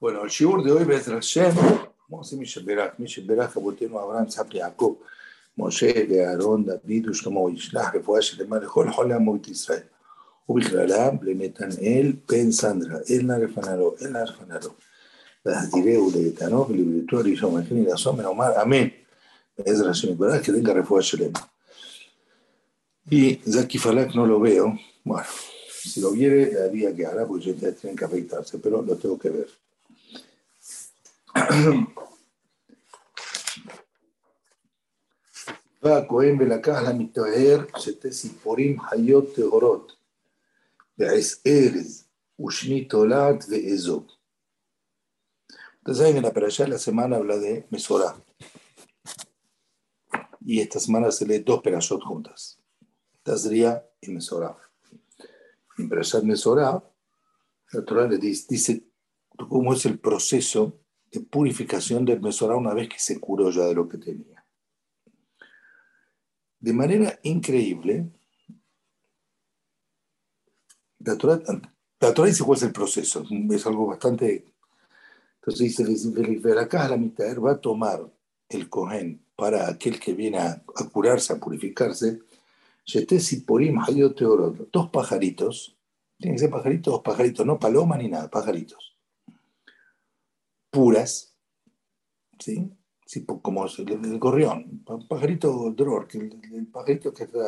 Bueno, el shiur de hoy, Bezra Hashem, vamos a decir Mishaberach, Mishaberach, Abotenu, Abraham, Sapri, Jacob, Moshe, Aarón, David, Ushlomo, Yishlach, Refuah, Shelema, Lechol, Holam, Moit Israel. ובכללם לנתנאל בן סנדרה, אל נא לפנרו, אל נא לפנרו. להסדירהו לאיתנו ולבריתו הראשון, וכן לעשות ונאמר אמן. בעזר השם יתברך, que tenga רפואה שלמה. Y Zaki Falak no lo veo. Bueno, si lo viere, haría que hará, porque ya tienen que afeitarse, pero lo tengo que ver. והכהן ולקח למטהר שתי ציפורים חיות טהורות, ועש ארז ושני תולעת ואזוב. Ustedes saben que la perashá de la semana habla de Mesorá. Y esta semana se lee dos perashot juntas. Tazria y Mesorá. En Perashat Mesorá, la Torah le dice, dice cómo es el proceso de purificación del Mesorá una vez que se curó ya de lo que tenía. De manera increíble, la Torah, la Torah dice cuál es el proceso, es algo bastante... Entonces dice, acá la mitad va a tomar el cohen para aquel que viene a, curarse, a purificarse, dos pajaritos, tienen que ser pajaritos, dos pajaritos, no paloma ni nada, pajaritos, puras, ¿sí? sí como el, el, gorrión, pajarito dror, que el, el pajarito que, que,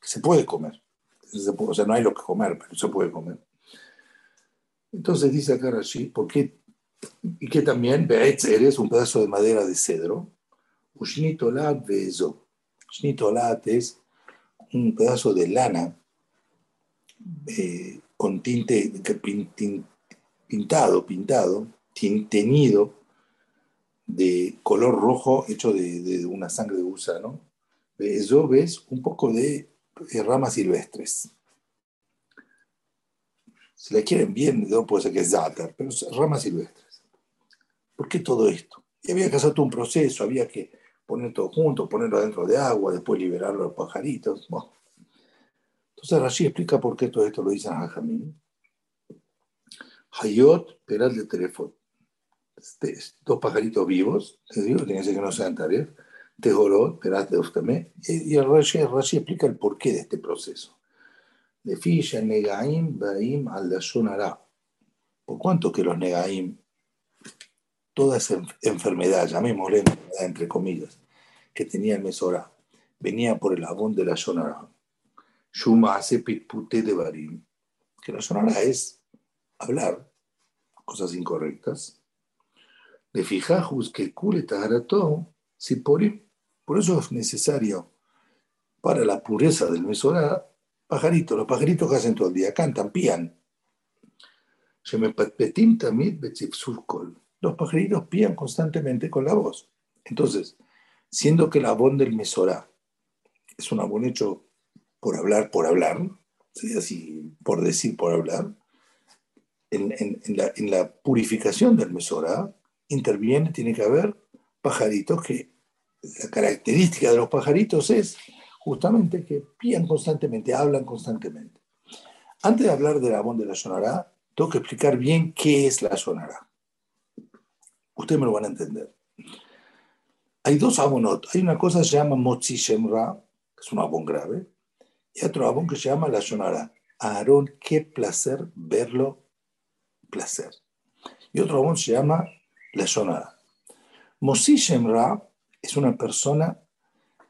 se puede comer, se puede, o sea, no hay lo que comer, pero se puede comer. Entonces dice acá Rashi, ¿por qué? Y que también, Beetz eres un pedazo de madera de cedro, Ushnitolat Bezo. Ushnitolat es un pedazo de lana eh, con tinte pintado, pintado, teñido de color rojo hecho de, una sangre de gusano. Eso ves un poco de, de ramas silvestres. Si la quieren bien, no puede ser que es zátar, pero ramas silvestres. ¿Por qué todo esto? Y había que hacer todo un proceso, había que poner todo junto, ponerlo dentro de agua, después liberar los pajaritos. Bueno. Entonces Rashi explica por qué todo esto lo dicen a Jamín. Hayot, peral de teléfono. Este, dos pajaritos vivos, les digo, que que no sean tareas, Tejorot, peral de Ustame, y el Rashi, Rashi explica el porqué de este proceso. De Fisha, Negaim, Baim, al. ¿Por cuánto que los Negaim, toda esa enfermedad, llamémosle enfermedad entre comillas, que tenía el Mesorá, venía por el abón de la Sonará? Shuma hace pitpute de Barim, que la Sonará es hablar cosas incorrectas. De fijajus que cule todo, si por, eso es necesario para la pureza del Mesorá, pajaritos, los pajaritos que hacen todo el día, cantan, pían. Los pajaritos pían constantemente con la voz. Entonces, siendo que la voz del Mesorá es un abón hecho por hablar, por hablar, sería así, por decir, por hablar, en, en, en, la, en la, purificación del Mesorá interviene, tiene que haber pajaritos que la característica de los pajaritos es justamente que pían constantemente, hablan constantemente. Antes de hablar del abón de la sonará, tengo que explicar bien qué es la sonará. Ustedes me lo van a entender. Hay dos abonot. Hay una cosa que se llama Motzi Shemra, que es un abón grave, y otro abón que se llama la sonará. Aarón, qué placer verlo, placer. Y otro abón se llama la sonará. Motzi Shemra es una persona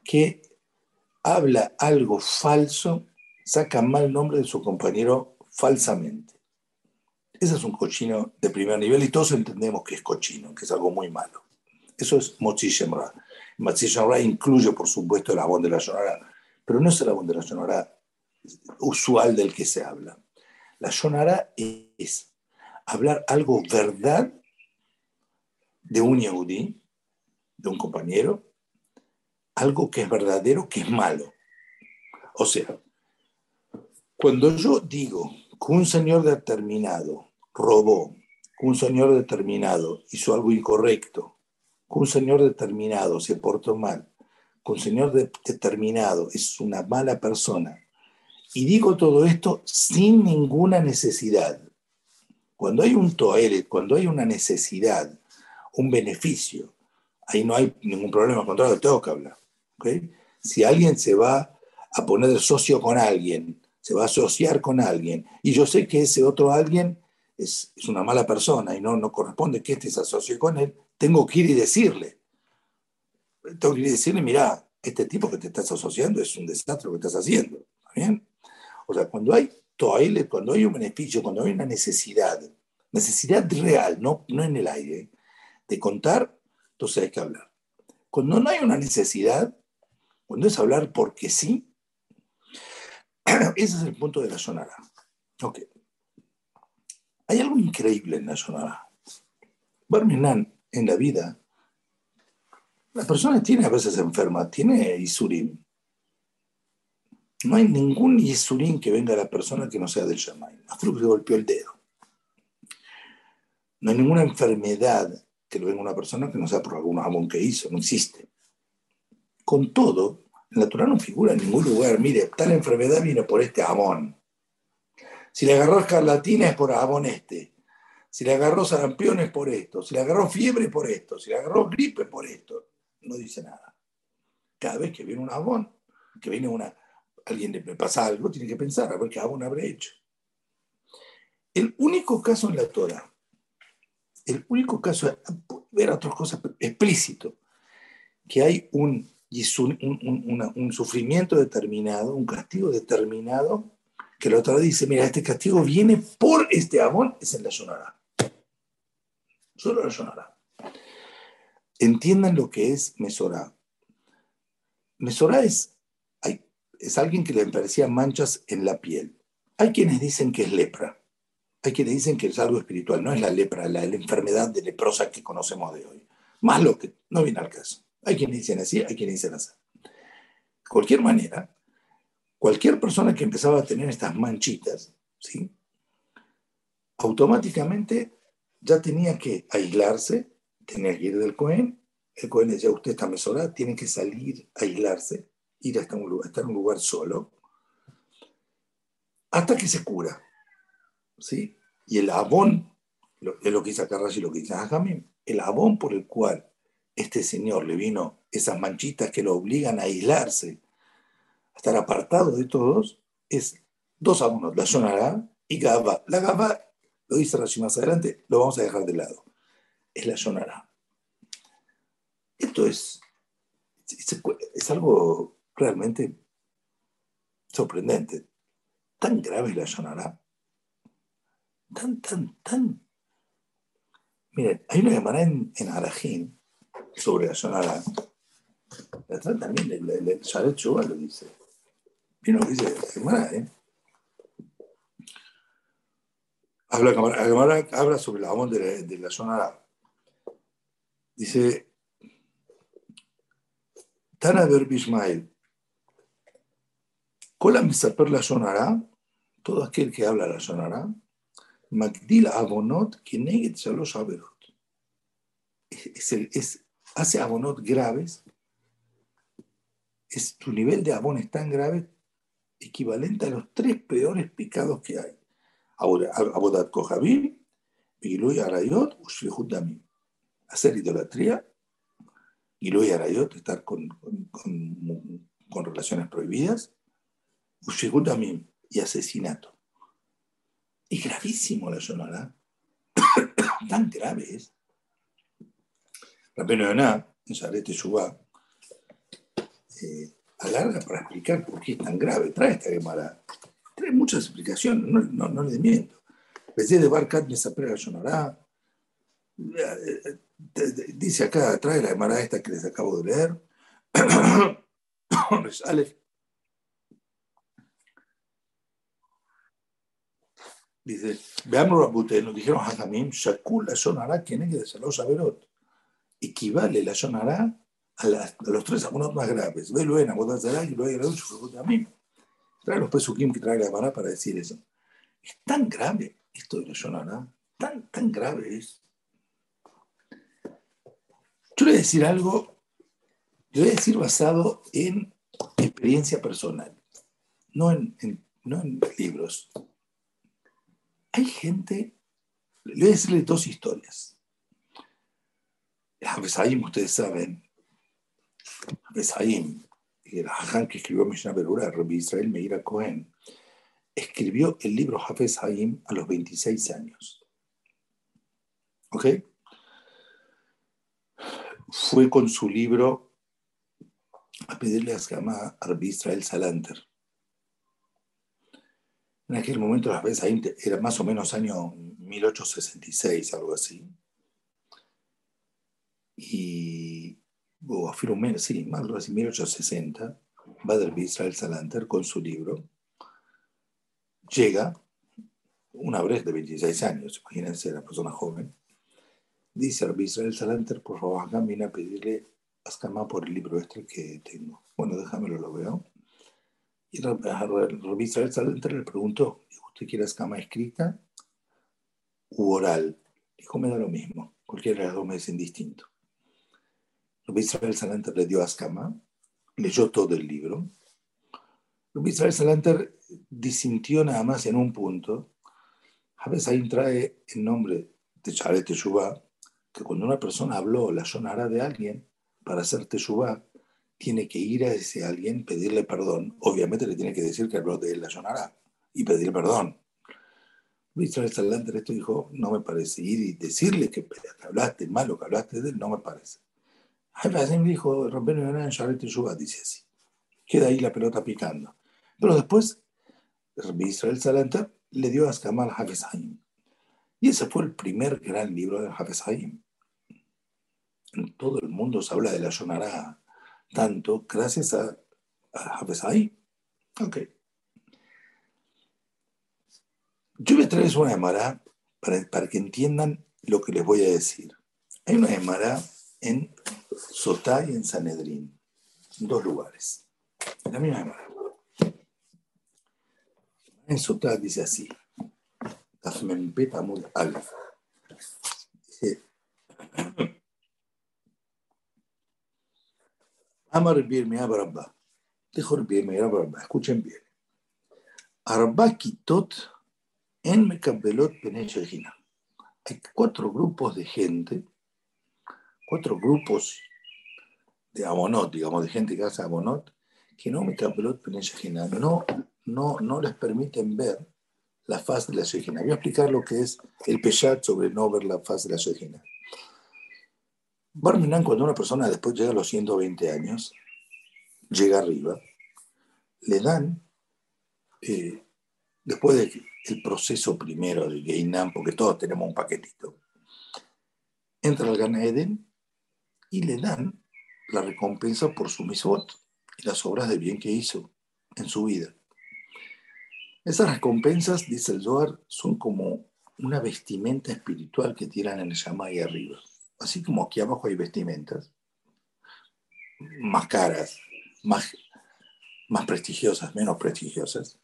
que habla algo falso, saca mal nombre de su compañero falsamente. Ese es un cochino de primer nivel y todos entendemos que es cochino, que es algo muy malo. Eso es Motzi Shemra. Motzi Shemra incluye, por supuesto, el abón de la Shonara, pero no es el abón de la Shonara usual del que se habla. La Shonara es hablar algo verdad de un Yehudi, de un compañero, algo que es verdadero, que es malo. O sea, cuando yo digo que un señor determinado robó, que un señor determinado hizo algo incorrecto, que un señor determinado se portó mal, que un señor de determinado es una mala persona, y digo todo esto sin ninguna necesidad, Cuando hay un toelet, cuando hay una necesidad, un beneficio, ahí no hay ningún problema, al contrario, tengo que hablar. Si alguien se va a poner socio con alguien, se va a asociar con alguien, y yo sé que ese otro alguien es, es una mala persona y no, no corresponde que este se asocie con él, tengo que ir y decirle. Tengo que ir y decirle, mira, este tipo que te estás asociando es un desastre lo que estás haciendo. ¿Está bien? O sea, cuando hay cuando hay un beneficio, cuando hay una necesidad, necesidad real, no, no en el aire, de contar, entonces hay que hablar. Cuando no hay una necesidad, cuando es hablar porque sí, ese es el punto de la sonara. Ok. Hay algo increíble en la sonara. Barminan, en la vida, la persona tiene a veces enferma, tiene isurim. No hay ningún isurim que venga a la persona que no sea del Shamay. Afruk le golpeó el dedo. No hay ninguna enfermedad que le venga una persona que no sea por algún amón que hizo, no existe. Con todo, en la Torah no figura en ningún lugar, mire, tal enfermedad viene por este amón. Si le agarró escarlatina es por amón este. Si le agarró sarampión es por esto. Si le agarró fiebre por esto. Si le agarró gripe por esto. No dice nada. Cada vez que viene un amón, que viene una, alguien le pasa algo, tiene que pensar a ver qué amón habré hecho. El único caso en la Torah, el único caso, ver otras cosas explícito, que hay un un, sufrimiento determinado, un castigo determinado, que la otra dice, mira, este castigo viene por este amor, es en la. Solo la. Entiendan lo que es Mesorá. Mesorá es, es alguien que le parecía manchas en la piel. Hay quienes dicen que es lepra. Hay quienes dicen que es algo espiritual. No es la lepra, la, enfermedad de leprosa que conocemos de hoy. Más lo que no viene al caso. Hay quienes dicen así, hay quienes dicen así. De cualquier manera, cualquier persona que empezaba a tener estas manchitas, ¿sí? automáticamente ya tenía que aislarse, tenía que ir del Cohen. El Cohen decía, usted está mesorado, tiene que salir, aislarse, ir hasta un lugar, estar en un lugar solo, hasta que se cura. ¿Sí? Y el abón, es lo que dice Carras y lo que dice Ajamim, el abón por el cual este señor le vino esas manchitas que lo obligan a aislarse, a estar apartado de todos, es dos abonos, la Shonara y Gaba. La Gaba, lo dice Rashi más adelante, lo vamos a dejar de lado. Es la Shonara. Esto es, es, algo realmente sorprendente. Tan grave la Shonara. Tan, tan, tan. Miren, hay una llamada en, en Arajín sobre la Shonara. La también, el, el Sharet lo dice. Que dice la Gemara, ¿eh? Habla, habla sobre el amor de la, de la Shonara. Dice, Tana Ber Bishmael, Kola Misaper la Shonara, todo aquel que habla la Shonara, Magdil Abonot, Kineget Shalosh Averot. Hace abonot graves, es, tu nivel de abón es tan grave, equivalente a los tres peores pecados que hay. Abodat Kohabim, Giluy Arayot, Ushvihut Damim. Hacer idolatría, Giluy Arayot, estar con, con, con, relaciones prohibidas, Ushvihut Damim, y asesinato. Es gravísimo la zona, tan grave es. Rabbeinu Yonah, en Sarete Shubá, eh, alarga para explicar por qué es tan grave. Trae esta Gemara. Trae muchas explicaciones, no, no, no le miento. Desde de Barcat me sapera sonará. Dice acá, trae la Gemara esta que les acabo de leer. Dice, veamos Rabute, nos dijeron Hajamim, Shakul la sonará, quien es de Salos Averot equivale la Yonará a, a, los tres abonos más graves. Velo en Abodazará y luego a mí. Trae los pesukim que trae la Mará para decir eso. Es tan grave esto de la Yonará, tan, tan grave es. Yo le voy a decir algo, le voy a decir basado en experiencia personal, no en, no en libros. Hay gente Le voy a decirles dos historias. Haim, ustedes saben, Haim, el que escribió Mishnah Berura, Rabbi Israel Meira Cohen, escribió el libro Hafez Haim a los 26 años. ¿Ok? Fue con su libro a pedirle a Skama a Rabbi Israel Salanter. En aquel momento Hafez Haim era más o menos año 1866, algo así. Y, o a sí, más o menos 1860, va Rabbi Israel Salanter con su libro llega una brecha de 26 años, imagínense, la persona joven, dice a Israel Salanter, por favor, acá viene a pedirle a por el libro este que tengo. Bueno, déjamelo, lo veo. Y Rabbi Israel Salanter le preguntó, ¿usted quiere Ascama escrita u oral? Dijo, me da lo mismo, cualquiera de las dos me es indistinto. Rabbi Israel Salanter le dio Ascama, leyó todo el libro, Israel Salanter disintió nada más en un punto. A veces ahí trae el nombre de Charet Teshuvah, que cuando una persona habló la sonará de alguien para hacer Teshuvah, tiene que ir a ese alguien, pedirle perdón. Obviamente le tiene que decir que habló de él la sonará y pedirle perdón. Israel Salanter esto dijo, no me parece. Ir y decirle que, hablaste mal o que hablaste de él, no me parece. me dijo, Rompeno Charet Teshuvah, dice así. Queda ahí la pelota picando. Pero después, Israel Salanta le dio a Askamar Hafez. Y ese fue el primer gran libro de Hafez. En todo el mundo se habla de la Yonara tanto gracias a, a Hafez Haim. Ok. Yo voy a traerles una Emara para, para que entiendan lo que les voy a decir. Hay una Emara en Sotá y en Sanedrín, en dos lugares. La misma Emara. En Sotá dice así. Dice, Amar Birmea Barabba. Dijo Birmea Barabba, escuchen bien. Arba Kitot en Mekabelot Penechegina. Hay cuatro grupos de gente, cuatro grupos de Amonot, digamos, de gente que hace Amonot, que no Mekabelot Penechegina, no no, no les permiten ver la faz de la Shejina. Voy a explicar lo que es el Peshat sobre no ver la faz de la Shejina. Barminan, cuando una persona después llega a los 120 años, llega arriba, le dan, eh, después del proceso primero de Geinam, porque todos tenemos un paquetito, entra al Gan Eden y le dan la recompensa por su misbot y las obras de bien que hizo en su vida. Esas recompensas, dice el Zohar, son como una vestimenta espiritual que tiran el ahí arriba. Así como aquí abajo hay vestimentas más caras, más, más prestigiosas, menos prestigiosas.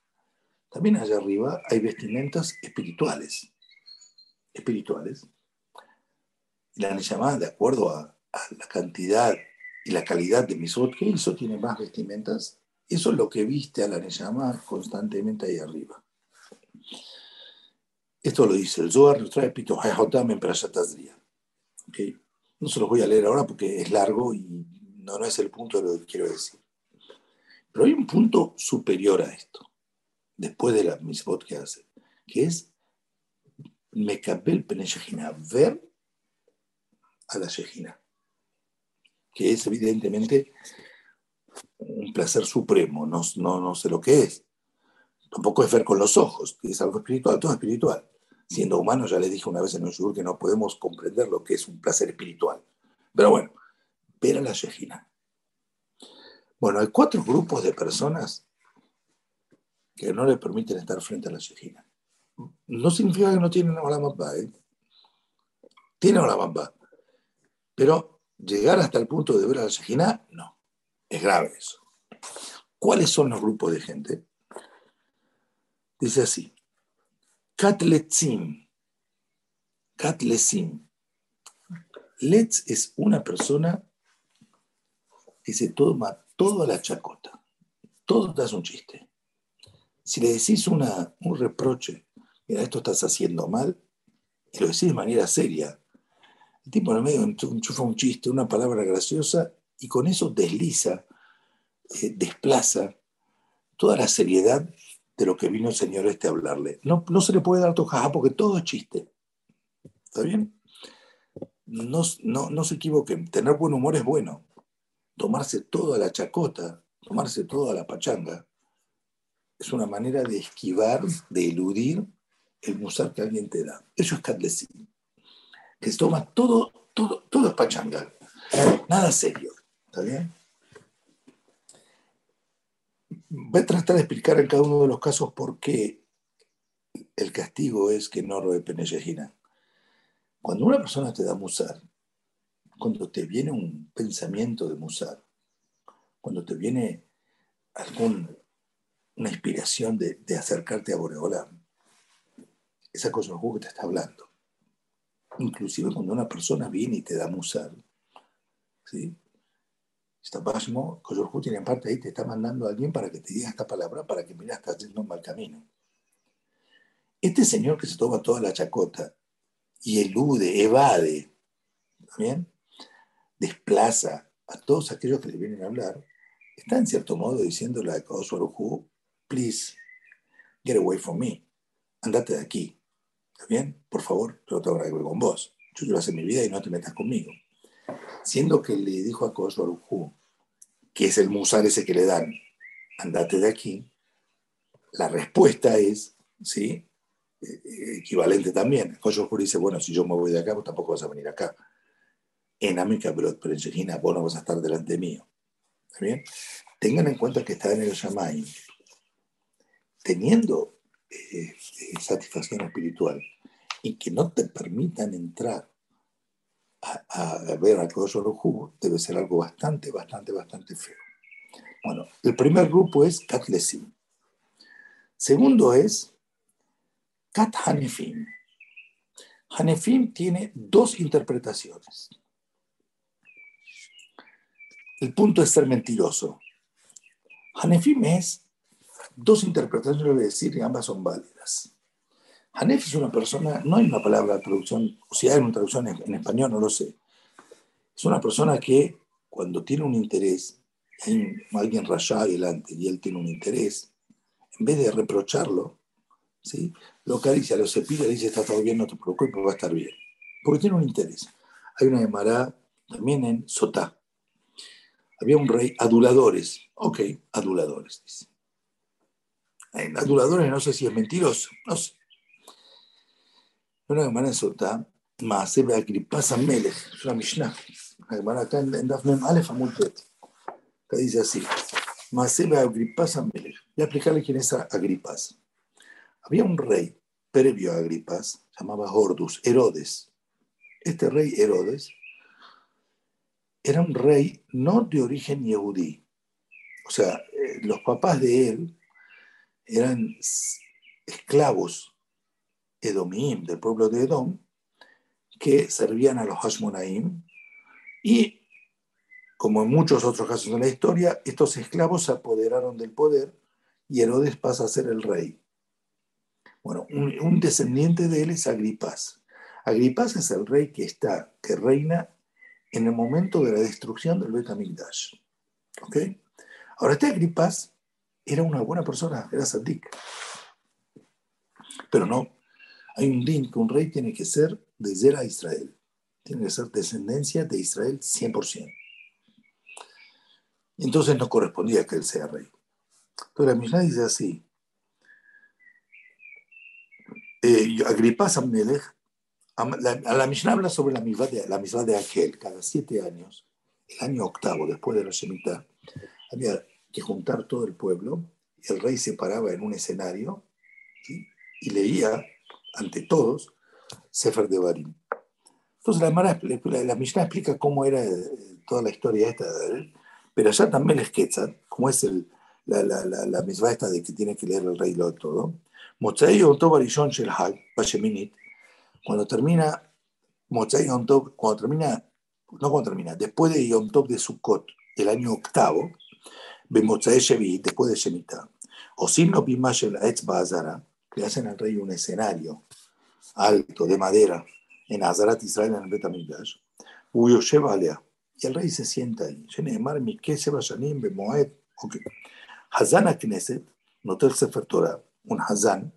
También allá arriba hay vestimentas espirituales. Espirituales. Y la llamada, de acuerdo a, la cantidad y la calidad de misot que hizo, tiene más vestimentas eso es lo que viste a la Neyama constantemente ahí arriba. Esto lo dice el Zohar, lo trae Pito en No se los voy a leer ahora porque es largo y no, es el punto de lo que quiero decir. Pero hay un punto superior a esto, después de la misbot que hace, que es Mekabel Peneshejina, ver a la Shejina, que es evidentemente un placer supremo, no, no, no sé lo que es. Tampoco es ver con los ojos, es algo espiritual, todo espiritual. Siendo humano, ya le dije una vez en un show que no podemos comprender lo que es un placer espiritual. Pero bueno, ver a la Shejina. Bueno, hay cuatro grupos de personas que no le permiten estar frente a la Shejina. No significa que no tienen la mamba, ¿eh? Tienen la mamba. Pero llegar hasta el punto de ver a la Shejina, no. Es grave eso. ¿Cuáles son los grupos de gente? Dice así. Katletzim. Katletzim. Letz es una persona que se toma toda la chacota. Todo te hace un chiste. Si le decís una, un reproche, mira, esto estás haciendo mal, y lo decís de manera seria, el tipo en el medio enchufa un chiste, una palabra graciosa, y con eso desliza, eh, desplaza toda la seriedad de lo que vino el señor este a hablarle. No, no se le puede dar tojaja porque todo es chiste. ¿Está bien? No, no, no se equivoquen, tener buen humor es bueno. Tomarse toda la chacota, tomarse toda la pachanga, es una manera de esquivar, de eludir el musar que alguien te da. Eso es Katlesin. Que se toma todo, todo, todo es pachanga. Nada serio. ¿Está bien? Voy a tratar de explicar en cada uno de los casos por qué el castigo es que no penellejina. Cuando una persona te da musar, cuando te viene un pensamiento de musar, cuando te viene algún una inspiración de, acercarte a Boreola. Esa cosa que te está hablando. Inclusive cuando una persona viene y te da musar, ¿sí? Está pasmo, tiene en parte ahí te está mandando a alguien para que te diga esta palabra, para que mira, estás yendo mal camino. Este señor que se toma toda la chacota y elude, evade, ¿bien? desplaza a todos aquellos que le vienen a hablar, está en cierto modo diciéndole a Kosorujú, please, get away from me. Andate de aquí. ¿Está bien? Por favor, yo tengo que ver con vos. Yo quiero hacer mi vida y no te metas conmigo. Siendo que le dijo a Kosovo que es el musar ese que le dan, andate de aquí, la respuesta es, ¿sí? Eh, equivalente también. Kosovo dice, bueno, si yo me voy de acá, vos tampoco vas a venir acá. En Amica pero en vos no vas a estar delante mío. ¿Está bien? Tengan en cuenta que está en el Shamaim teniendo eh, eh, satisfacción espiritual y que no te permitan entrar a, ver al jugo debe ser algo bastante, bastante, bastante feo. Bueno, el primer grupo es Katlesim. Segundo es Kat Hanefim. Hanefim tiene dos interpretaciones. El punto es ser mentiroso. Hanefim es dos interpretaciones, le voy a decir, y ambas son válidas. Hanef es una persona, no hay una palabra de traducción, o si hay una traducción en, español, no lo sé. Es una persona que cuando tiene un interés, hay alguien rayado adelante y él tiene un interés, en vez de reprocharlo, ¿sí? lo acaricia, lo cepilla, le dice, está todo bien, no te preocupes, va a estar bien. Porque tiene un interés. Hay una Mará también en Sotá. Había un rey, aduladores. Ok, aduladores, aduladores no sé si es mentiroso, no sé. Una hermana en Sotá, Maasebe Agripasa Melech, es una Mishnah. Una hermana acá en Dafnem Aleph Amultet, que dice así: Maasebe Agripasa Melech. Voy a explicarle quién es Agripas. Había un rey previo a Agripas, llamaba Hordus, Herodes. Este rey Herodes era un rey no de origen yehudí. O sea, eh, los papás de él eran esclavos edomíim del pueblo de Edom que servían a los Hashmonaim y, como en muchos otros casos de la historia, estos esclavos se apoderaron del poder y Herodes pasa a ser el rey. Bueno, un, descendiente de él es Agripas. Agripas es el rey que está, que reina en el momento de la destrucción del Bet ¿Ok? Ahora, este Agripas era una buena persona, era Sadik. Pero no, hay un que un rey tiene que ser de Zera Israel. Tiene que ser descendencia de Israel 100%. Entonces no correspondía que él sea rey. Entonces la Mishnah dice así. Eh, Agripa Samnelech, a la, Mishnah habla sobre la misma de, la de aquel, cada siete años, el año octavo, después de la Shemitah, había que juntar todo el pueblo, el rey se paraba en un escenario y leía ante todos Sefer de Barim. Entonces la, Mishnah explica cómo era eh, toda la historia esta, pero allá también les quetzan, como es la, la, esta de que tiene que leer el rey lo todo. cuando termina cuando termina, no cuando termina, después de Yom Tov de Sukkot, el año octavo, después de Shemitah, o sin no Etzba Azara, le hacen al rey un escenario alto de madera en Azarat Israel en el Betamigdash. Alea. Y el rey se sienta ahí. Hazan Knesset, notó el Sefer Torah, un Hazan,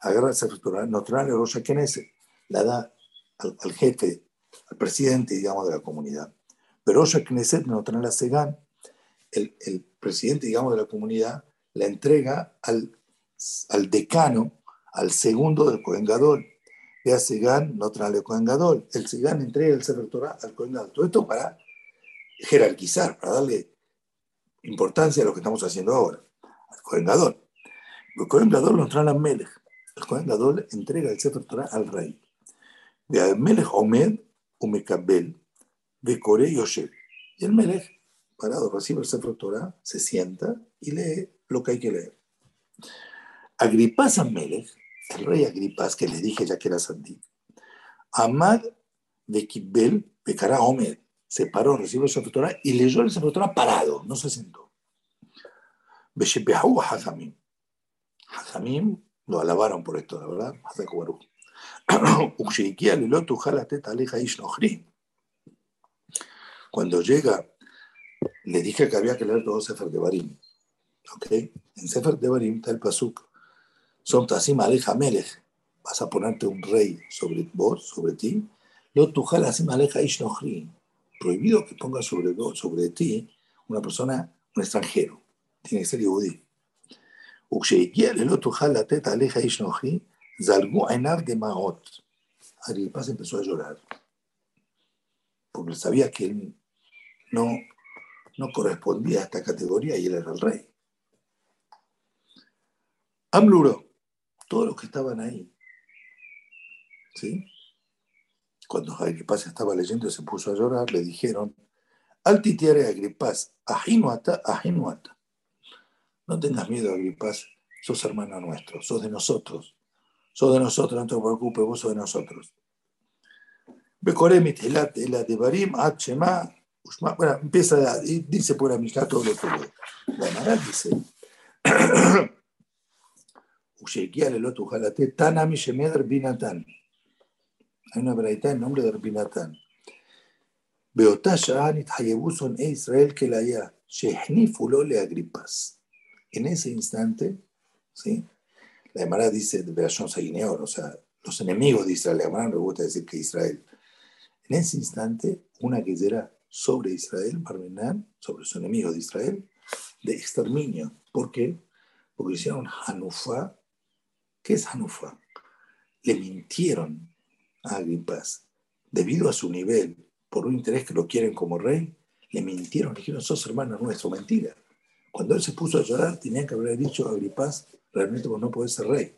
agarra el Sefer Torah, no trae el Rosh Knesset, la da al, al, jefe, al presidente, digamos, de la comunidad. Pero Rosh Knesset no trae la Segan, el, el, presidente, digamos, de la comunidad, la entrega al, al decano, al segundo del Kohen Gadol. Vea Segan, no trae el Kohen Gadol. El Segan entrega el Sefer Torah al Kohen Gadol. Todo esto para jerarquizar, para darle importancia a lo que estamos haciendo ahora, al Kohen Gadol. El Kohen Gadol lo trae a Melech. El Kohen Gadol entrega el Sefer Torah al rey. De Melech Omed, Umekabel, Bekore Yosef. Y el Melech, parado, recibe el Sefer Torah, se sienta y lee lo que hay que leer. Agripas Melech, el rey Agripas, que le dije ya que era Sandí, Amad de Kibel, Bekara Omed, se paró, recibió Sefer Torah y leyó el Sefer parado, no se sentó. Beshepehu Hajamim. Hajamim lo alabaron por esto, la verdad. Cuando llega, le dije que había que leer todo Sefer de Barim. ¿Ok? En Sefer de Barim está el Pasuk. Son Tasim Aleja Melech. Vas a ponerte un rey sobre vos, sobre ti. Lo tujal Asim Aleja Ishnochri prohibido que ponga sobre, sobre ti una persona, un extranjero. Tiene que ser yudí. Agripas empezó a llorar porque sabía que él no, no correspondía a esta categoría y él era el rey. Amluro, todos los que estaban ahí, ¿sí? Cuando Agripas estaba leyendo y se puso a llorar, le dijeron, Altitiere Agripas, ajinuata, ajinuata. No tengas miedo, Agripas, sos hermano nuestro, sos de nosotros. Sos de nosotros, no te preocupes, vos sos de nosotros. bueno, empieza, dice por la Mishnah todo lo que la Mara dice, Ushekia le lotu jalate, tanami shemeder binatan. Hay una verdad en nombre de Rabinatán. Beotasha son e Israel que la ya le agripas. En ese instante, ¿sí? la Emara dice de Berashon o sea, los enemigos de Israel, la Emara no le gusta decir que Israel. En ese instante, una guerra sobre Israel, Barmenán, sobre su enemigo de Israel, de exterminio. ¿Por qué? Porque hicieron ¿Qué es Hanufa? Le mintieron a Agripas, debido a su nivel, por un interés que lo quieren como rey, le mintieron, le dijeron, sos hermano nuestro, mentira. Cuando él se puso a llorar, tenía que haber dicho a Agripas, realmente vos no podés ser rey.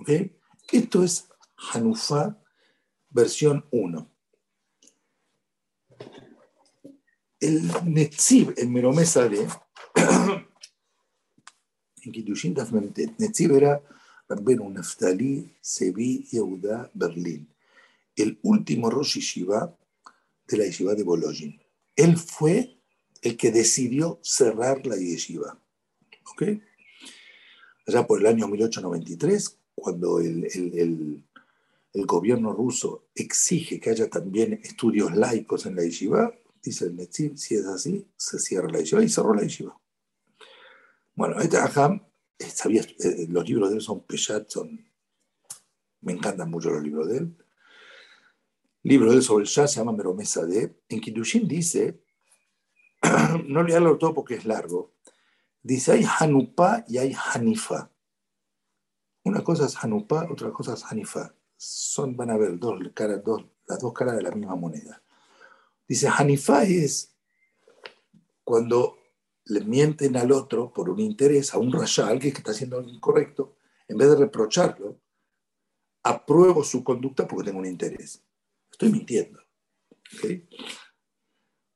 ¿Ok? Esto es Hanufa, versión 1. El Netzib, el Meromesa de en Kiddushin Netzib era Rabbenu Naftali Sevi Yehuda Berlín, el último Rosh Yeshiva de la Yeshiva de Bologna. Él fue el que decidió cerrar la Yeshiva. ¿Ok? Allá por el año 1893, cuando el, el, el, gobierno ruso exige que haya también estudios laicos en la Yeshiva, dice el Netzib, si es así, se cierra la Yeshiva y cerró la Yeshiva. Bueno, este Aham sabía, eh, los libros de él son Peshat, me encantan mucho los libros de él. Libro de él sobre el Shah se llama Meromesa de. En Kiddushin dice, no leerlo todo porque es largo, dice hay Hanupa y hay Hanifa. Una cosa es Hanupa, otra cosa es Hanifa. Son, van a ver dos dos, las dos caras de la misma moneda. Dice Hanifa es cuando le mienten al otro por un interés, a un a alguien que está haciendo algo incorrecto, en vez de reprocharlo, apruebo su conducta porque tengo un interés. Estoy mintiendo.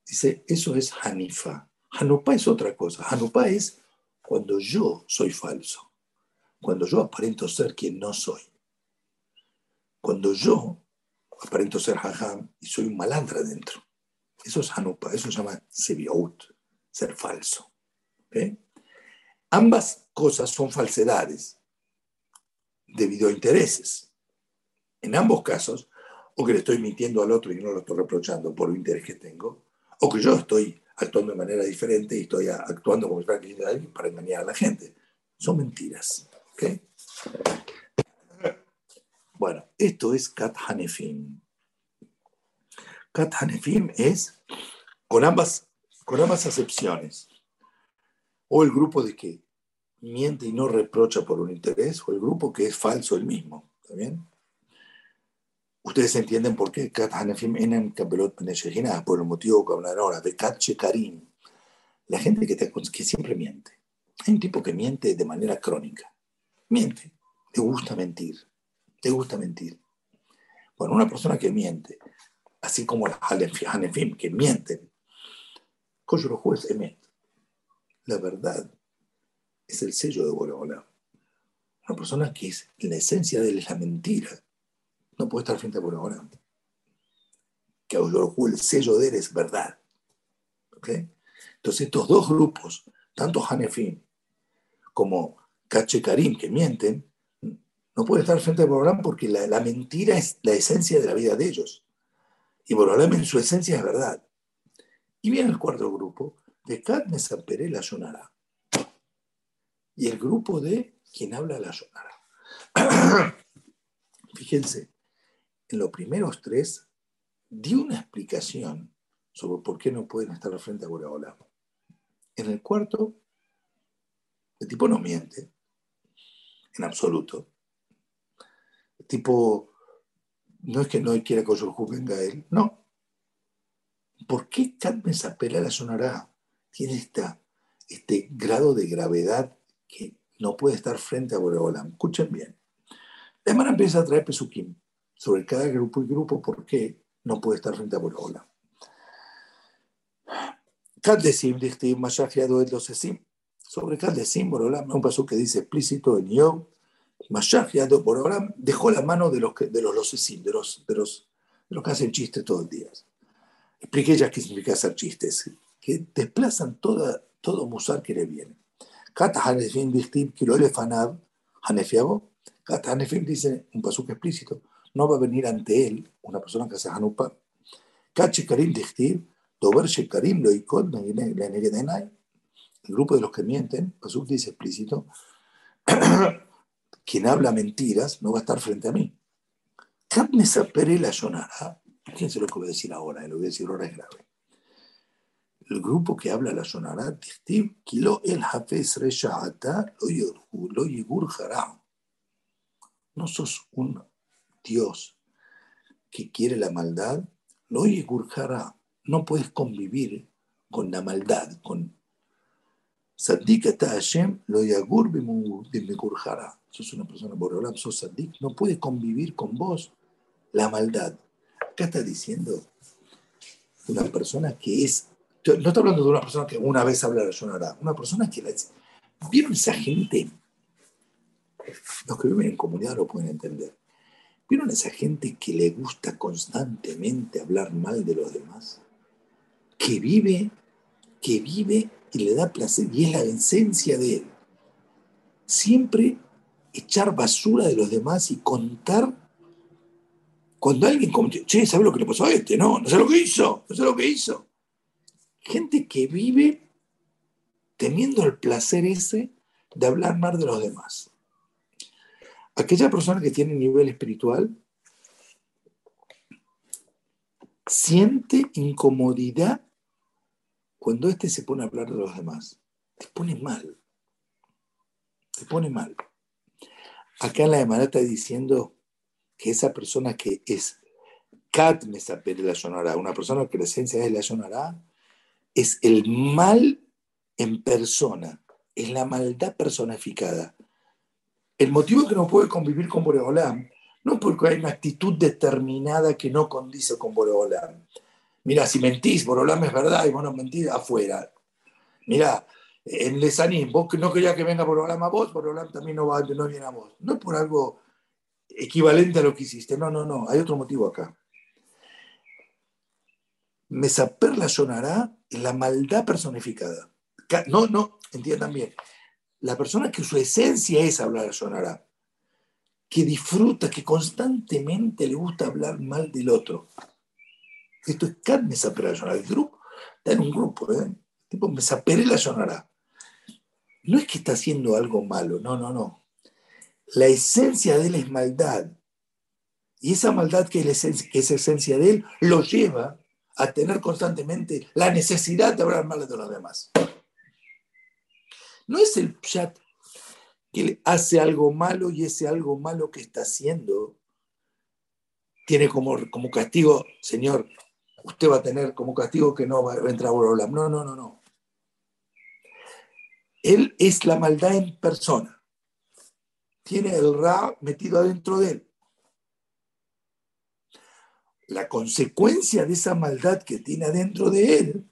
Dice, eso es Hanifa. Hanupa es otra cosa. Hanupa es cuando yo soy falso, cuando yo aparento ser quien no soy. Cuando yo aparento ser Hajam y soy un malandra dentro. Eso es Hanupa, eso se llama Sebiaut ser falso. Ambas cosas son falsedades debido a intereses. En ambos casos, o que le estoy mintiendo al otro y no lo estoy reprochando por el interés que tengo, o que yo estoy actuando de manera diferente y estoy actuando como si para engañar a la gente. Son mentiras. Bueno, esto es Kat Hanefim. Kat Hanefim es con ambas, con ambas acepciones. O el grupo de que miente y no reprocha por un interés, o el grupo que es falso el mismo. ¿Está bien? Ustedes entienden por qué por el motivo que hablan ahora, de Shekarim. La gente que, que siempre miente. Hay un tipo que miente de manera crónica. Miente. Le gusta mentir. Le gusta mentir. Bueno, una persona que miente, así como las Hanefim que mienten, juez emet. La verdad es el sello de Boreola. Una persona que es la esencia de la mentira no puede estar frente a Boreola. Que el sello de él es verdad. Entonces, estos dos grupos, tanto Hanefim como Cache Karim, que mienten, no pueden estar frente a Borolam porque la, mentira es la esencia de la vida de ellos. Y Borolam en su esencia es verdad. Y viene el cuarto grupo, de Kat Mesaperé la Yonara. Y el grupo de quien habla la Yonara. Fíjense, en los primeros tres di una explicación sobre por qué no pueden estar frente a Borolam. En el cuarto, el tipo no miente, en absoluto. El tipo no es que no quiera que yo venga a él, no. ¿Por qué Cadmes apela la sonará? Tiene esta, este grado de gravedad que no puede estar frente a Boreolam. Escuchen bien. La hermana empieza a traer pesukim sobre cada grupo y grupo por qué no puede estar frente a Boreolam. Kad desim dichtiv mashach yado los esim sobre Kaldesim, Borolam, un paso que dice explícito en Yom, Mashach Borolam dejó la mano de los, de los losesim, de los, de, los, de los que hacen chistes todo el día. Expliqué ya qué significa hacer chistes, que desplazan toda, todo musar que le viene. Kata Hanefim Dichtim Kilole Fanab, Hanefiabo, Kata Hanefim dice un paso explícito, no va a venir ante él una persona que hace Hanupa. Kachi Karim Dichtim, Dober Shekarim Loikot, Negedenai, el grupo de los que mienten, Jesús dice explícito, quien habla mentiras no va a estar frente a mí. la Yonara, fíjense lo que voy a decir ahora, lo que voy a decir ahora es grave. El grupo que habla la Yonara, Kilo el Hafez lo Yigur No sos un Dios que quiere la maldad, lo Yigur No puedes convivir con la maldad, con Hashem lo yagur bimigurjara. Sos una persona borolam, sos sadik, no puede convivir con vos la maldad. Acá está diciendo una persona que es, no está hablando de una persona que una vez habla la una persona que la, ¿Vieron esa gente? Los que viven en comunidad lo pueden entender. ¿Vieron esa gente que le gusta constantemente hablar mal de los demás? Que vive, que vive y le da placer y es la esencia de él. Siempre echar basura de los demás y contar cuando alguien comete, che, ¿sabe lo que le pasó a este? No, no sé lo que hizo, no sé lo que hizo. Gente que vive teniendo el placer ese de hablar mal de los demás. Aquella persona que tiene nivel espiritual siente incomodidad cuando éste se pone a hablar de los demás, te pone mal. Te pone mal. Acá en la Emara está diciendo que esa persona que es Kat la Sonará, una persona que la esencia es la es el mal en persona, es la maldad personificada. El motivo que no puede convivir con Boreolam no es porque hay una actitud determinada que no condice con Boreolam, Mira, si mentís, Borolam es verdad y vos no mentís, afuera. Mira, en Lesanín, vos no querías que venga Borolam a vos, Borolam también no, va, no viene a vos. No es por algo equivalente a lo que hiciste, no, no, no, hay otro motivo acá. Mesaper la sonará la maldad personificada. No, no, entiendan bien. La persona que su esencia es hablar sonará, que disfruta, que constantemente le gusta hablar mal del otro. Esto es carne sapera El grupo está en un grupo, ¿eh? tipo me sapere la sonará. No es que está haciendo algo malo, no, no, no. La esencia de él es maldad. Y esa maldad que es, esencia de él lo lleva a tener constantemente la necesidad de hablar mal de los demás. No es el chat que hace algo malo y ese algo malo que está haciendo tiene como, como castigo, Señor, usted va a tener como castigo que no va a entrar a hablar. No, no, no, no. Él es la maldad en persona. Tiene el Ra metido adentro de él. La consecuencia de esa maldad que tiene adentro de él,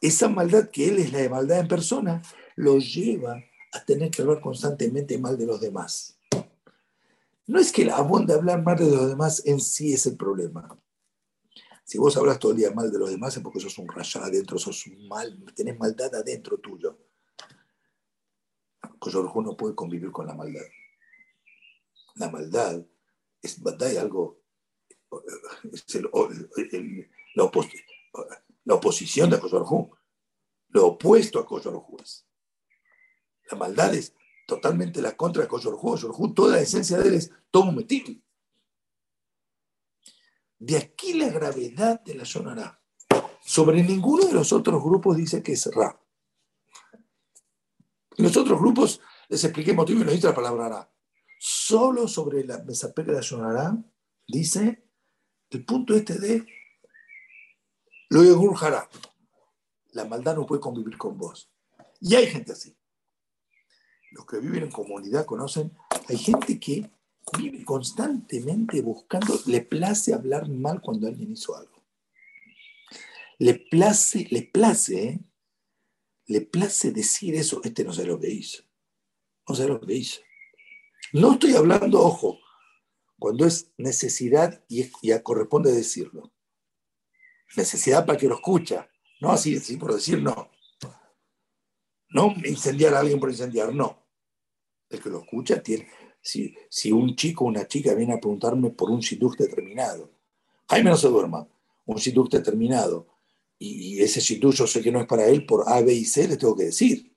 esa maldad que él es la de maldad en persona, lo lleva a tener que hablar constantemente mal de los demás. No es que la de hablar mal de los demás en sí es el problema. Si vos hablas todo el día mal de los demás es porque sos un rayado adentro, sos un mal, tenés maldad adentro tuyo. Coyorjú no puede convivir con la maldad. La maldad es algo, es la, oposición de Coyorjú, lo opuesto a Coyorjú La maldad es totalmente la contra de Coyorjú. toda la esencia de él es todo metido. De aquí la gravedad de la Ra. Sobre ninguno de los otros grupos dice que es Ra. En los otros grupos les expliqué motivo y no dice la palabra Ra. Solo sobre la Mesapera de la dice el punto este de lo Hará. La maldad no puede convivir con vos. Y hay gente así. Los que viven en comunidad conocen, hay gente que vive constantemente buscando, le place hablar mal cuando alguien hizo algo. Le place, le place, ¿eh? Le place decir eso, este no sabe lo que hizo. No sabe lo que hizo. No estoy hablando, ojo, cuando es necesidad y, corresponde decirlo. Necesidad para que lo escucha, no así, así por decir no. No incendiar a alguien por incendiar, no. El que lo escucha tiene, si, un chico o una chica viene a preguntarme por un shidduch determinado, Jaime no se duerma, un shidduch determinado, y, ese shidduch yo sé que no es para él, por A, B y C le tengo que decir.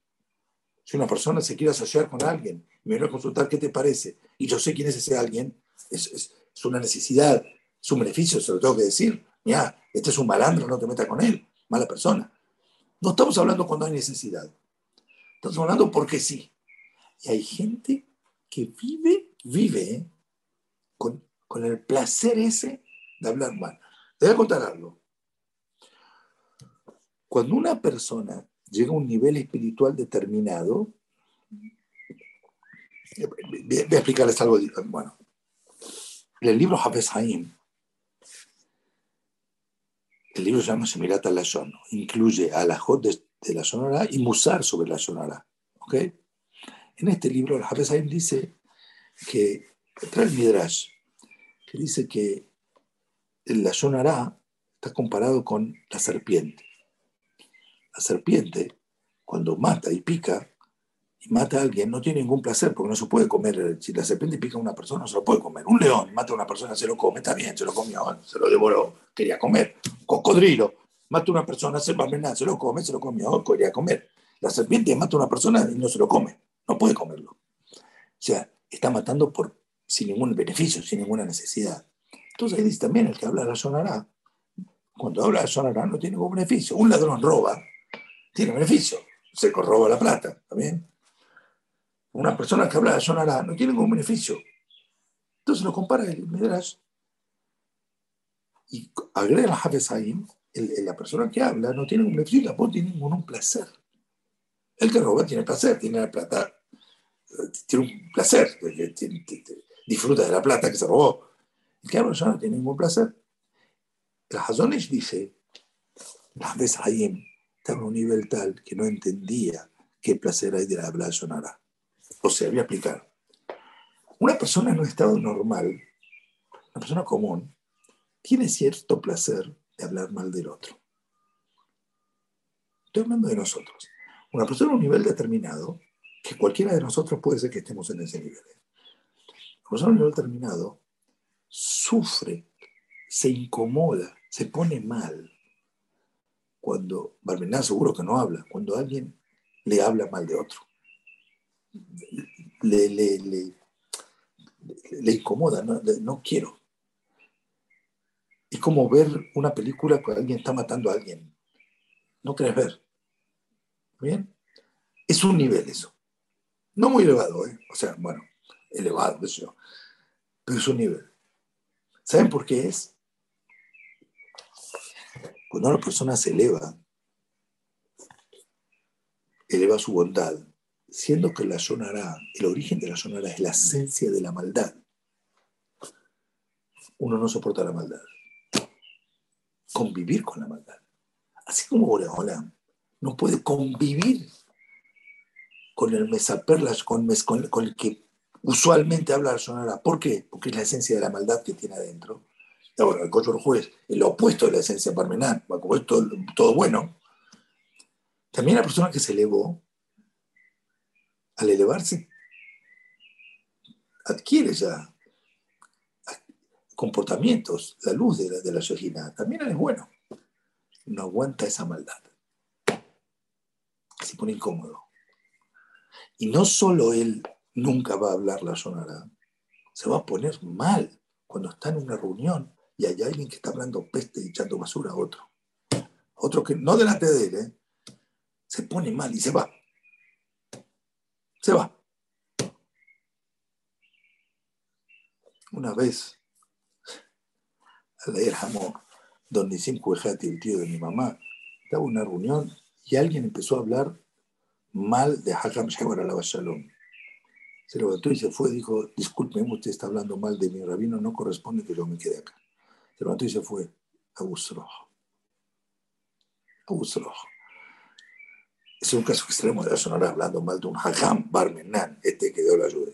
Si una persona se quiere asociar con alguien, me viene a consultar qué te parece, y yo sé quién es ese alguien, es, es, una necesidad, es un beneficio, se lo tengo que decir. Mira, este es un malandro, no te metas con él, mala persona. No estamos hablando cuando hay necesidad. Estamos hablando porque sí. Y hay gente que vive, vive con, el placer ese de hablar mal. Te voy a contar algo. Cuando una persona llega a un nivel espiritual determinado, voy a explicarles algo. Bueno, en el libro Hafez Haim, el libro se llama Semirat al incluye a la de, de la Sonora y Musar sobre la Sonora. ¿Ok? En este libro, el Hafez dice que, trae el Midrash, que dice que la Shonara está comparado con la serpiente. La serpiente, cuando mata y pica, y mata a alguien, no tiene ningún placer, porque no se puede comer. Si la serpiente pica a una persona, no se lo puede comer. Un león mata a una persona, se lo come, está bien, se lo comió, se lo devoró, quería comer. cocodrilo mata a una persona, se, se lo come, se lo comió, quería comer. La serpiente mata a una persona y no se lo come. No puede comerlo. O sea, está matando por, sin ningún beneficio, sin ninguna necesidad. Entonces ahí dice también el que habla la sonará. Cuando habla la sonará no tiene ningún beneficio. Un ladrón roba, tiene beneficio. Se roba la plata, ¿también? Una persona que habla la sonará no tiene ningún beneficio. Entonces lo compara el Midrash y agrega la Hafezaim, la persona que habla no tiene ningún beneficio, tampoco tiene ningún placer. El que roba tiene placer, tiene la plata, tiene un placer, disfruta de la plata que se robó. El que habla no tiene ningún placer. El Hazonish dice, veces ahí estaba en un nivel tal que no entendía qué placer hay de la habla sonara. O sea, voy a explicar. Una persona en un estado normal, una persona común, tiene cierto placer de hablar mal del otro. Estoy hablando de nosotros. Una persona a un nivel determinado, que cualquiera de nosotros puede ser que estemos en ese nivel. persona a nivel terminado sufre, se incomoda, se pone mal cuando, Barmenán seguro que no habla, cuando alguien le habla mal de otro. Le, le, le, le incomoda, no, no quiero. Es como ver una película cuando alguien está matando a alguien. No querés ver. ¿Bien? Es un nivel eso. No muy elevado, ¿eh? O sea, bueno, elevado, eso. Pero es un nivel. ¿Saben por qué es? Cuando una persona se eleva, eleva su bondad, siendo que la sonará, el origen de la sonará es la esencia de la maldad. Uno no soporta la maldad. Convivir con la maldad. Así como Boreolam no puede convivir con el mesaperlas, con, con el que usualmente habla la sonará. ¿Por qué? Porque es la esencia de la maldad que tiene adentro. Ahora, el cocho juez, el opuesto de la esencia parmenal, como es todo, todo bueno. También la persona que se elevó al elevarse, adquiere ya comportamientos, la luz de la, de la también es bueno. No aguanta esa maldad. Se pone incómodo. Y no solo él nunca va a hablar la sonará, se va a poner mal cuando está en una reunión y hay alguien que está hablando peste y echando basura a otro. Otro que no delante de él, ¿eh? se pone mal y se va se va. Una vez, al leer Hamor, don Nisim Cuejati, el tío de mi mamá, estaba en una reunión y alguien empezó a hablar mal de Hakam Shebar al Shalom. Se levantó y se fue, dijo, disculpe, usted está hablando mal de mi rabino, no corresponde que yo me quede acá. Se levantó y se fue. Abu rojo. Abu. Es un caso extremo de la sonora hablando mal de un hajam barmenan, este que dio la ayuda.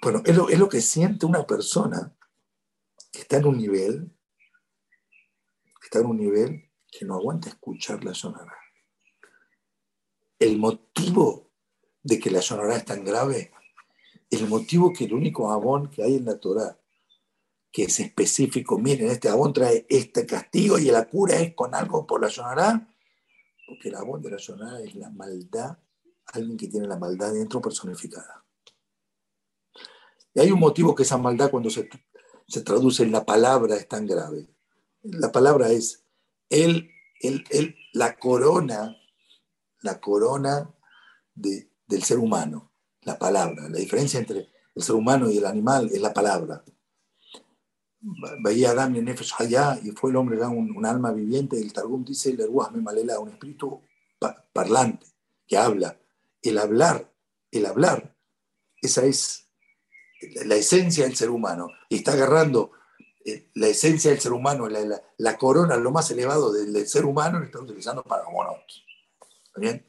Bueno, es lo, es lo que siente una persona que está en un nivel, que está en un nivel que no aguanta escuchar la sonora. El motivo de que la sonora es tan grave, el motivo que el único jabón que hay en la Torah que es específico, miren, este abón trae este castigo y la cura es con algo por la sonará, porque el abón de la sonará es la maldad, alguien que tiene la maldad dentro personificada. Y hay un motivo que esa maldad cuando se, se traduce en la palabra es tan grave. La palabra es él, él, él la corona, la corona de, del ser humano, la palabra. La diferencia entre el ser humano y el animal es la palabra veía Adam Nefesh allá y fue el hombre un, un, alma viviente. El Targum dice, el me malela, un espíritu parlante que habla. El hablar, el hablar, esa es la esencia del ser humano. Y está agarrando eh, la esencia del ser humano, la, corona, lo más elevado del, ser humano, y está utilizando para monos. bien?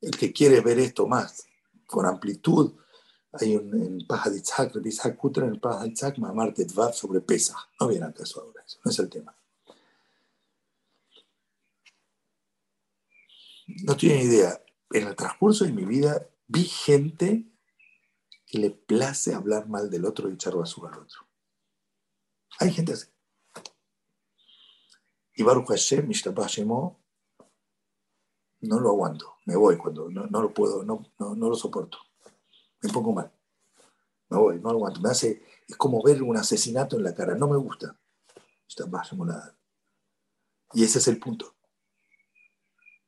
El que quiere ver esto más, con amplitud, hay un en Paja de Itzhak, Itzhak Kutra, en el Paja de Itzhak, Mamar Tetvav sobre Pesa. No viene al caso ahora, eso no es el tema. No tiene idea. En el transcurso de mi vida vi gente que le place hablar mal del otro y echar basura al otro. Hay gente así. Y Baruch Hashem, Mishtabah Shemo, no lo aguanto. Me voy cuando no, no lo puedo, no, no, no lo soporto me pongo mal. Me voy, no aguanto. Me hace, es como ver un asesinato en la cara. No me gusta. Está más nada. Y ese es el punto.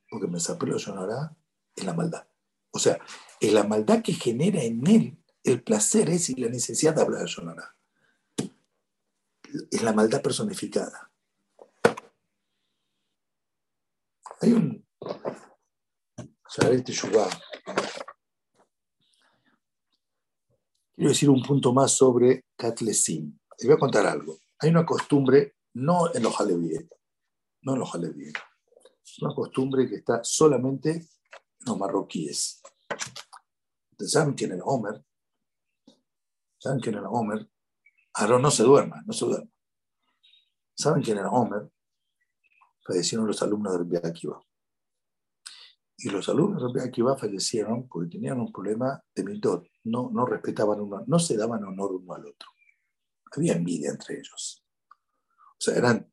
Porque me lo sonará en la maldad. O sea, es la maldad que genera en él el placer es y la necesidad de hablar de sonará. Es la maldad personificada. Hay un. Quiero decir un punto más sobre Katlesim. Les voy a contar algo. Hay una costumbre, no en los Halevíes, no en los Halevíes, es una costumbre que está solamente en los marroquíes. Ustedes saben quién era Homer. ¿Saben quién era Homer? Ahora no se duerma, no se duerma. ¿Saben quién era Homer? Fallecieron los alumnos del Akiva. Y los alumnos de Akiva fallecieron porque tenían un problema de mitot. No, no respetaban uno, no se daban honor uno al otro. Había envidia entre ellos. O sea, eran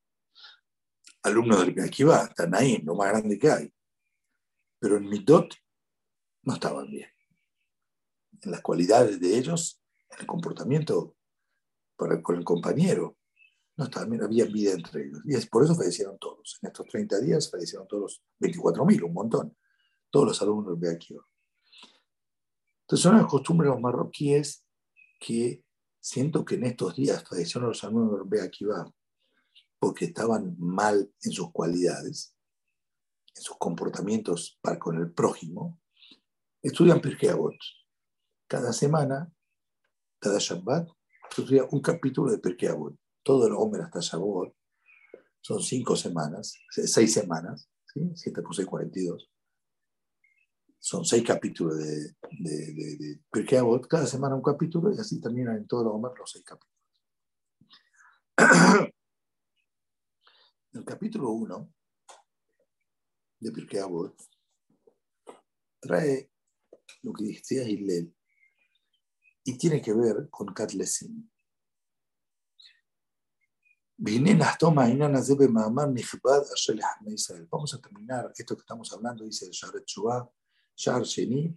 alumnos del Akiva, ahí, lo más grande que hay. Pero en mitot no estaban bien. En las cualidades de ellos, en el comportamiento con el compañero, no estaban bien, había envidia entre ellos. Y es por eso fallecieron todos. En estos 30 días fallecieron todos, 24.000, un montón todos los alumnos de aquí. Entonces, son las costumbres de los marroquíes que siento que en estos días fallecieron los alumnos de Akiva porque estaban mal en sus cualidades, en sus comportamientos para con el prójimo, estudian Pirkei Avot. Cada semana, cada Shabbat, estudian un capítulo de Pirkei Avot. Todo el hombre hasta Shabbat son cinco semanas, seis semanas, ¿sí? 7 por 6, 42 son seis capítulos de, de, de, de cada semana un capítulo y así terminan en todo lo los seis capítulos. El capítulo 1 de Pirkei Avot trae lo que decía Hillel y tiene que ver con Katlesim. Vamos a terminar esto que estamos hablando, dice el Sharet Shuvah, Shar Sheni,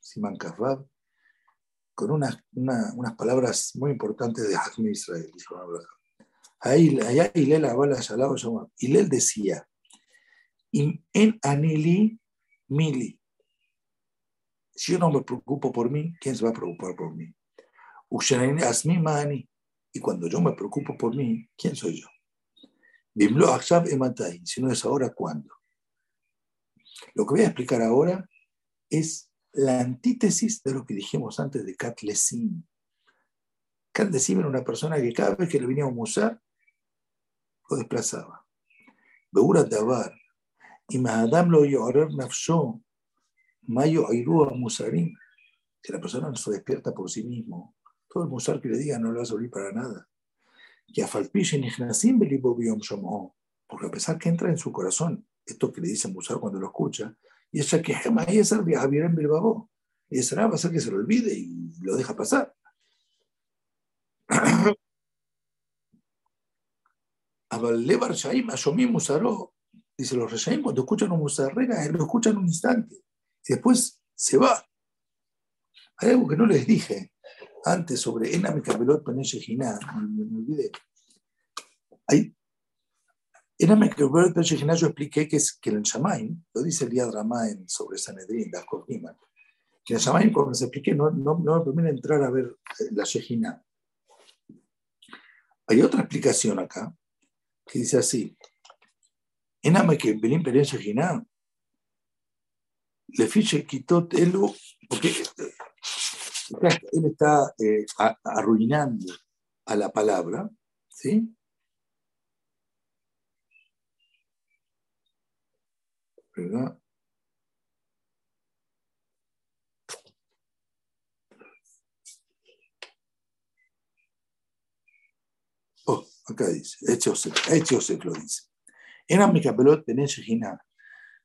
Siman Kafab, con unas, una, unas palabras muy importantes de Hazmi Israel. Hilel decía, en anili mili. Si yo no me preocupo por mí, ¿quién se va a preocupar por mí? Y cuando yo me preocupo por mí, ¿quién soy yo? Si no es ahora, ¿cuándo? Lo que voy a explicar ahora es la antítesis de lo que dijimos antes de Kat Lesim. Kat era una persona que cada vez que le venía a musar, lo desplazaba. Beura Dabar, y Mahadam lo yorer nafsho, mayo a musarim. Si la persona no se despierta por sí mismo, todo el musar que le diga no le va a servir para nada. Y a porque a pesar que entra en su corazón, esto que le dice Musar cuando lo escucha, y esa que jamás es Javier en Bilbao. Y esa va a ser que se lo olvide y lo deja pasar. Levar Shaim, Ashomim Musaró, dice los Reshaim, cuando escuchan un Musarrega, lo escuchan un instante y después se va. Hay algo que no les dije antes sobre Enami Kabelot Giná, me olvidé. Hay en el yo expliqué que, es, que el Shamaim, lo dice el Yad Ramain sobre Sanedrín, las Niman, que el Shamaim, como les expliqué, no, no, no me permite entrar a ver eh, la Shejina. Hay otra explicación acá que dice así: En Benim Peren Shejina, le fiche quitó elu, porque eh, él está eh, arruinando a la palabra, ¿sí? ¿Verdad? Oh, acá dice, Etiosef, Etiosef lo dice. Era mi capelot peneshejina.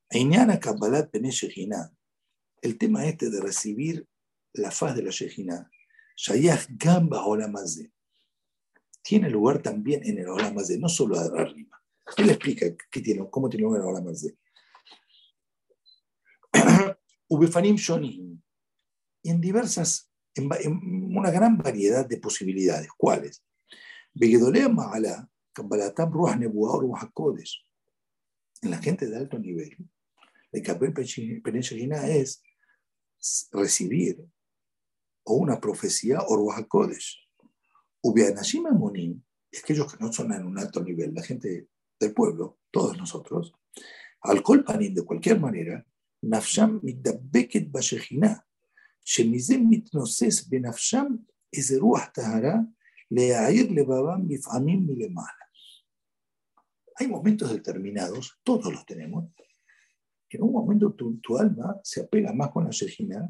Einyana kabbalat peneshejina. El tema este de recibir la faz de la Shejina, Shayach Gamba Olamazé, tiene lugar también en el Olamazé, no solo arriba. Él explica qué tiene, cómo tiene lugar el Olamazé. Ubefanim Shonim, en diversas, en, una gran variedad de posibilidades. ¿Cuáles? En la gente de alto nivel, el Kabel es recibir o una profecía o Ruach Kodesh. Ubeanashim Amonim, aquellos que no son en un alto nivel, la gente del pueblo, todos nosotros, al de cualquier manera, נפשם מתדבקת בשכינה, שמזה מתנוסס בנפשם איזה רוח טהרה להעיר לבבם לפעמים מלמעלה. Hay momentos determinados, todos los tenemos, que en un momento tu, tu alma se apega más con la Shejina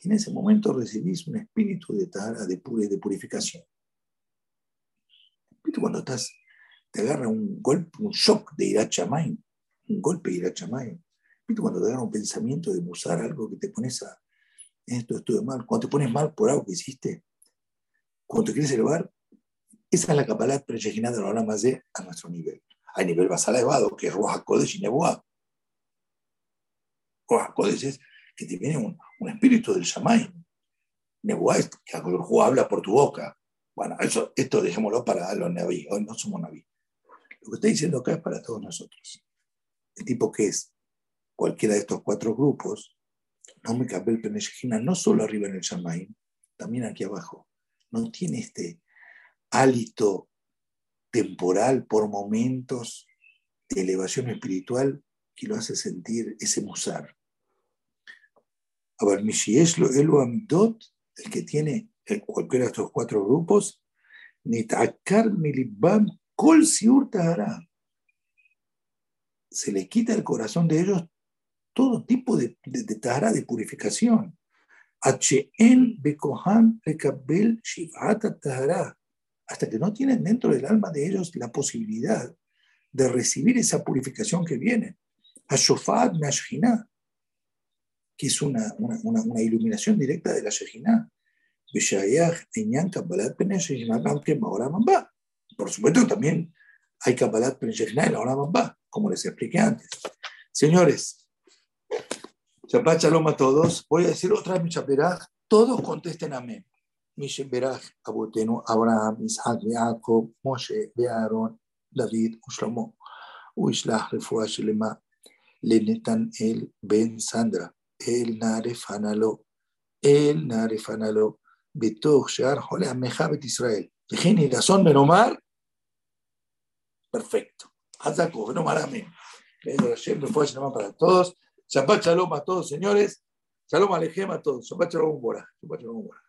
y en ese momento recibís un espíritu de tara, de, pura, de purificación. ¿Viste cuando estás, te agarra un golpe, un shock de Irachamayim, un golpe de Irachamayim, ¿Viste cuando te dan un pensamiento de usar algo que te pones a, esto estuve mal, cuando te pones mal por algo que hiciste, cuando te quieres elevar, esa es la capacidad de la más a nuestro nivel. Hay nivel más elevado, que es Roja y Nebuah. Roja es que te viene un, un espíritu del Shamay. Nebuah es que habla por tu boca. Bueno, eso, esto dejémoslo para los naví. Hoy no somos naví. Lo que estoy diciendo acá es para todos nosotros. El tipo que es cualquiera de estos cuatro grupos, no me el Peneshejina, no solo arriba en el Shamaim, también aquí abajo. No tiene este hálito temporal por momentos de elevación espiritual que lo hace sentir ese musar. A ver, lo Elo Amidot, el que tiene cualquiera de estos cuatro grupos, Nitakar Milibam Kol Siur Se le quita el corazón de ellos todo tipo de, de, de de purificación. Hasta que no tienen dentro del alma de ellos la posibilidad de recibir esa purificación que viene. Que es una, una, una, iluminación directa de la Shejina. Por supuesto, también hay Kabbalat Peneshejina en la Olamamba, como les expliqué antes. Señores, Shabbat Shalom a todos. Voy a decir otra Mishaberaj. Todos contesten amén. Mishaberaj, Abotenu, Abraham, Isaac, Jacob, Moshe, Bearon, David, Ushlomo, Uishlah, Refuah, Shelema, Lenetan, El, Ben, Sandra, El, Narefanalo, El, Narefanalo, Betuch, Shear, Jole, Amejavet, Israel. Dejen y Gazón, Menomar. Perfecto. Hazakov, Menomar, amén. Pedro Hashem, Refuah, para todos. Shabbat shalom a todos, señores. Shalom alejem a todos. Shabbat shalom, Bora. Shabbat shalom, Bora.